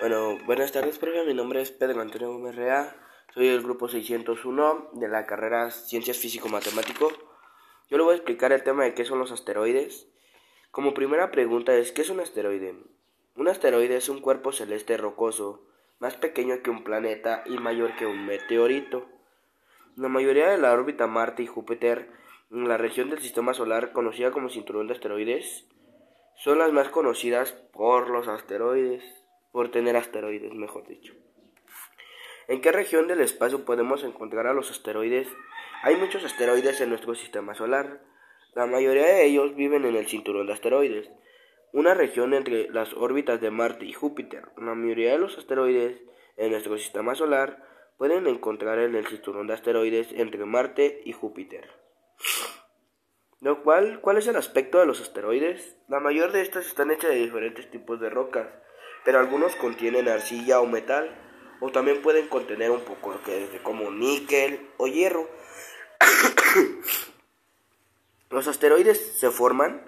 Bueno, buenas tardes, profe. Mi nombre es Pedro Antonio Gómez Rea. Soy del grupo 601 de la carrera Ciencias Físico-Matemático. Yo le voy a explicar el tema de qué son los asteroides. Como primera pregunta es, ¿qué es un asteroide? Un asteroide es un cuerpo celeste rocoso, más pequeño que un planeta y mayor que un meteorito. La mayoría de la órbita Marte y Júpiter, en la región del sistema solar conocida como cinturón de asteroides, son las más conocidas por los asteroides, por tener asteroides, mejor dicho. ¿En qué región del espacio podemos encontrar a los asteroides? Hay muchos asteroides en nuestro sistema solar. La mayoría de ellos viven en el cinturón de asteroides, una región entre las órbitas de Marte y Júpiter. La mayoría de los asteroides en nuestro sistema solar pueden encontrar en el cinturón de asteroides entre Marte y Júpiter. Lo cual, ¿cuál es el aspecto de los asteroides? La mayor de estas están hechas de diferentes tipos de rocas, pero algunos contienen arcilla o metal, o también pueden contener un poco que como níquel o hierro. los asteroides se forman.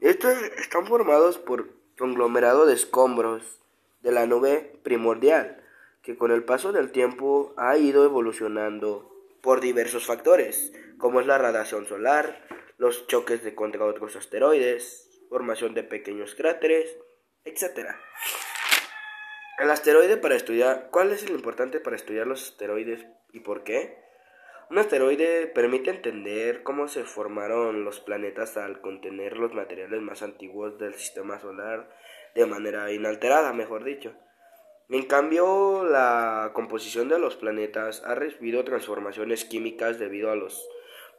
Estos están formados por conglomerado de escombros de la nube primordial, que con el paso del tiempo ha ido evolucionando por diversos factores, como es la radiación solar, los choques de contra otros asteroides, formación de pequeños cráteres, etc. El asteroide para estudiar, ¿cuál es el importante para estudiar los asteroides y por qué? Un asteroide permite entender cómo se formaron los planetas al contener los materiales más antiguos del sistema solar de manera inalterada, mejor dicho. En cambio, la composición de los planetas ha recibido transformaciones químicas debido a los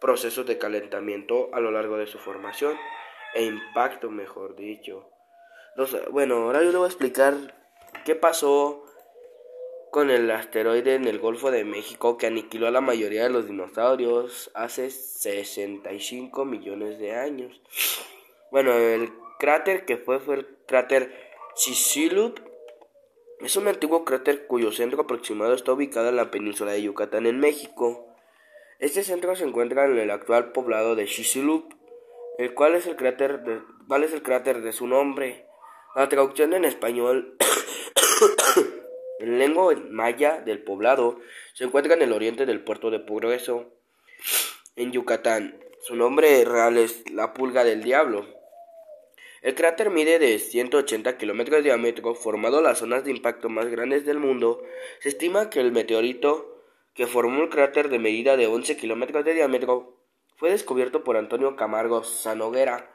procesos de calentamiento a lo largo de su formación e impacto, mejor dicho. Bueno, ahora yo le voy a explicar qué pasó con el asteroide en el Golfo de México que aniquiló a la mayoría de los dinosaurios hace 65 millones de años. Bueno, el cráter que fue fue el cráter Chicxulub es un antiguo cráter cuyo centro aproximado está ubicado en la península de Yucatán, en México. Este centro se encuentra en el actual poblado de Chicxulub, el cual es el cráter de, es el cráter de su nombre. La traducción en español en lengua maya del poblado se encuentra en el oriente del puerto de Progreso, en Yucatán. Su nombre real es la pulga del diablo. El cráter mide de 180 kilómetros de diámetro, formado las zonas de impacto más grandes del mundo. Se estima que el meteorito que formó el cráter de medida de 11 kilómetros de diámetro fue descubierto por Antonio Camargo Sanoguera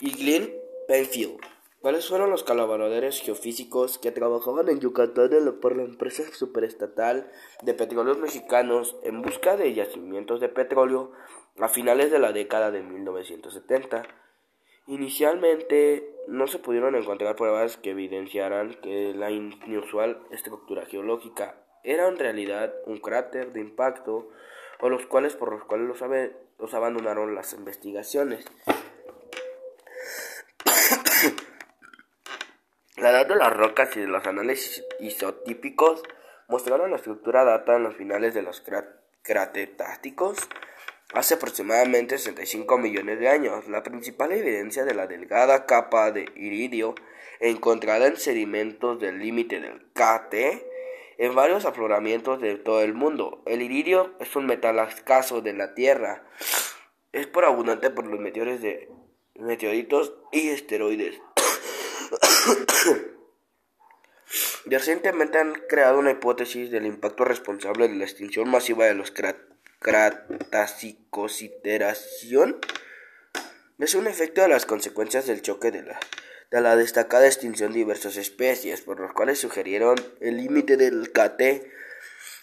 y Glenn Penfield. ¿Cuáles fueron los colaboradores geofísicos que trabajaban en Yucatán por la empresa superestatal de petróleos mexicanos en busca de yacimientos de petróleo a finales de la década de 1970? Inicialmente no se pudieron encontrar pruebas que evidenciaran que la inusual estructura geológica era en realidad un cráter de impacto o los cuales por los cuales los, los abandonaron las investigaciones. La edad de las rocas y de los análisis isotípicos mostraron la estructura data en los finales de los cratetáticos hace aproximadamente 65 millones de años. La principal evidencia de la delgada capa de iridio encontrada en sedimentos del límite del KT en varios afloramientos de todo el mundo. El iridio es un metal escaso de la Tierra. Es por abundante por los meteoritos y esteroides. Recientemente han creado una hipótesis del impacto responsable de la extinción masiva de los cráteres cratacicositeración es un efecto de las consecuencias del choque de la, de la destacada extinción de diversas especies, por los cuales sugirieron el límite del KT,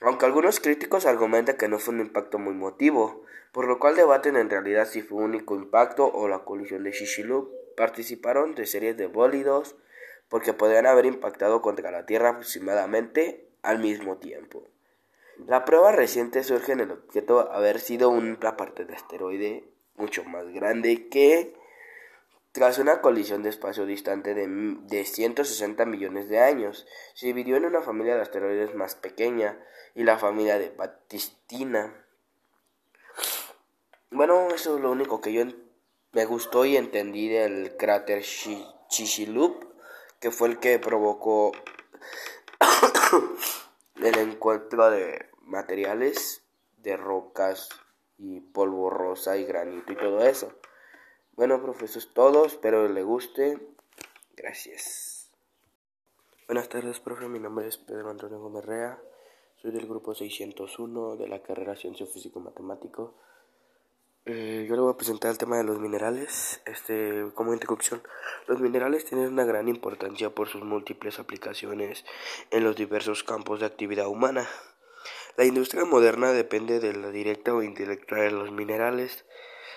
aunque algunos críticos argumentan que no fue un impacto muy motivo, por lo cual debaten en realidad si fue un único impacto o la colisión de Shishilub. Participaron de series de bólidos porque podrían haber impactado contra la Tierra aproximadamente al mismo tiempo. La prueba reciente surge en el objeto haber sido una parte de asteroide mucho más grande que tras una colisión de espacio distante de, de 160 millones de años, se dividió en una familia de asteroides más pequeña y la familia de Batistina. Bueno, eso es lo único que yo me gustó y entendí del cráter Chicxulub, que fue el que provocó el encuentro de materiales, de rocas y polvo rosa y granito y todo eso. Bueno, profe, eso es todo. Espero le guste. Gracias. Buenas tardes, profe. Mi nombre es Pedro Antonio Gomerrea. Soy del grupo 601 de la carrera Ciencia Físico Matemático. Eh, yo le voy a presentar el tema de los minerales. Este, como introducción, los minerales tienen una gran importancia por sus múltiples aplicaciones en los diversos campos de actividad humana. La industria moderna depende de la directa o indirecta de los minerales.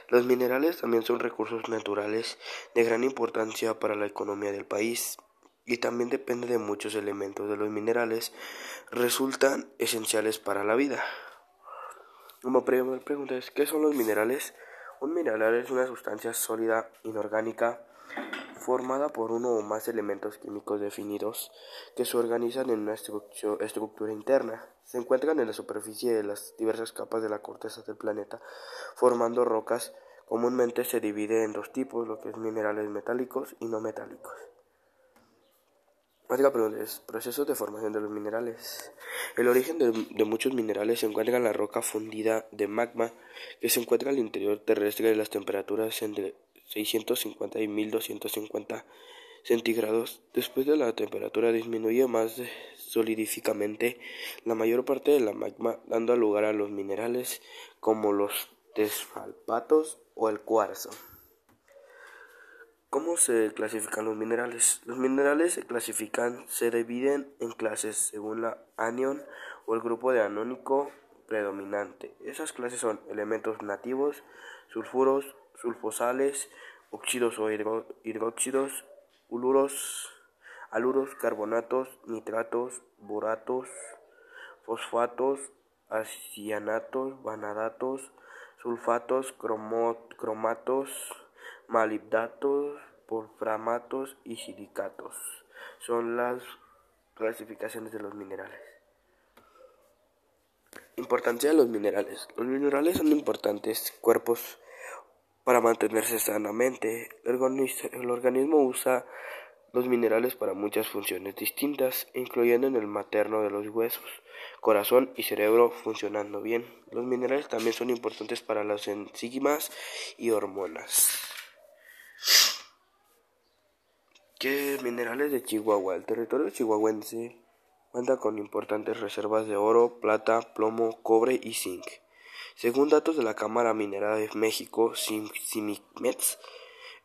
Los minerales también son recursos naturales de gran importancia para la economía del país y también depende de muchos elementos de los minerales resultan esenciales para la vida. Como primera pregunta es, ¿qué son los minerales? Un mineral es una sustancia sólida inorgánica formada por uno o más elementos químicos definidos que se organizan en una estructura interna. Se encuentran en la superficie de las diversas capas de la corteza del planeta, formando rocas. Comúnmente se divide en dos tipos, lo que es minerales metálicos y no metálicos. Procesos de formación de los minerales. El origen de, de, muchos minerales se encuentra en la roca fundida de magma que se encuentra al interior terrestre de las temperaturas entre 650 y 1250 centígrados. Después de la temperatura disminuye más solidíficamente la mayor parte de la magma, dando lugar a los minerales como los desfalpatos o el cuarzo. ¿Cómo se clasifican los minerales? Los minerales se clasifican, se dividen en clases según la anión o el grupo de anónico predominante. Esas clases son elementos nativos, sulfuros, sulfosales, óxidos o hidróxidos, uluros, aluros, carbonatos, nitratos, boratos, fosfatos, acianatos, vanadatos, sulfatos, cromatos, malibdatos, wolframatos y silicatos. Son las clasificaciones de los minerales. Importancia de los minerales. Los minerales son importantes cuerpos para mantenerse sanamente. El organismo usa los minerales para muchas funciones distintas, incluyendo en el materno de los huesos, corazón y cerebro funcionando bien. Los minerales también son importantes para las enzimas y hormonas. ¿Qué minerales de Chihuahua? El territorio chihuahuense cuenta con importantes reservas de oro, plata, plomo, cobre y zinc. Según datos de la Cámara Minera de México, CIMIMEX,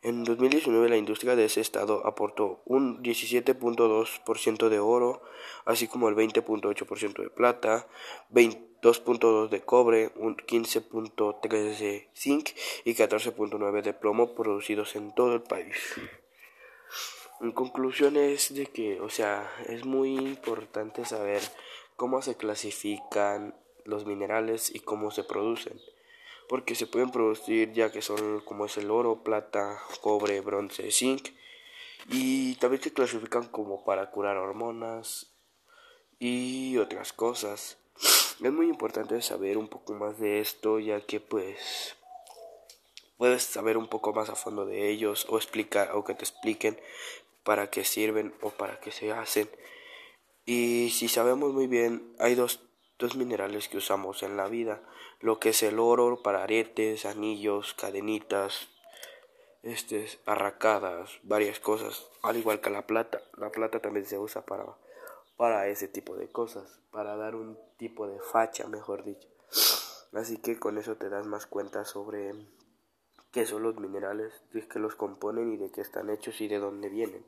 en 2019 la industria de ese estado aportó un 17.2% de oro, así como el 20.8% de plata, 22.2% de cobre, un 15.3% de zinc y 14.9% de plomo producidos en todo el país. En conclusión es de que, o sea, es muy importante saber cómo se clasifican los minerales y cómo se producen. Porque se pueden producir ya que son como es el oro, plata, cobre, bronce, zinc. Y también se clasifican como para curar hormonas y otras cosas. Es muy importante saber un poco más de esto ya que pues puedes saber un poco más a fondo de ellos o explicar o que te expliquen para qué sirven o para qué se hacen. Y si sabemos muy bien, hay dos dos minerales que usamos en la vida, lo que es el oro para aretes, anillos, cadenitas, este, arracadas, varias cosas, al igual que la plata. La plata también se usa para, para ese tipo de cosas, para dar un tipo de facha, mejor dicho. Así que con eso te das más cuenta sobre qué son los minerales, de qué los componen y de qué están hechos y de dónde vienen.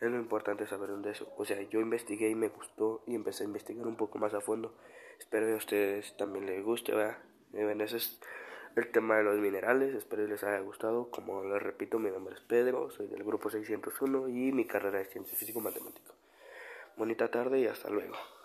Es lo importante saber de eso. O sea, yo investigué y me gustó y empecé a investigar un poco más a fondo. Espero que a ustedes también les guste, ¿verdad? Bueno, ese es el tema de los minerales. Espero que les haya gustado. Como les repito, mi nombre es Pedro, soy del grupo 601 y mi carrera es Ciencia Físico Matemático. Bonita tarde y hasta luego.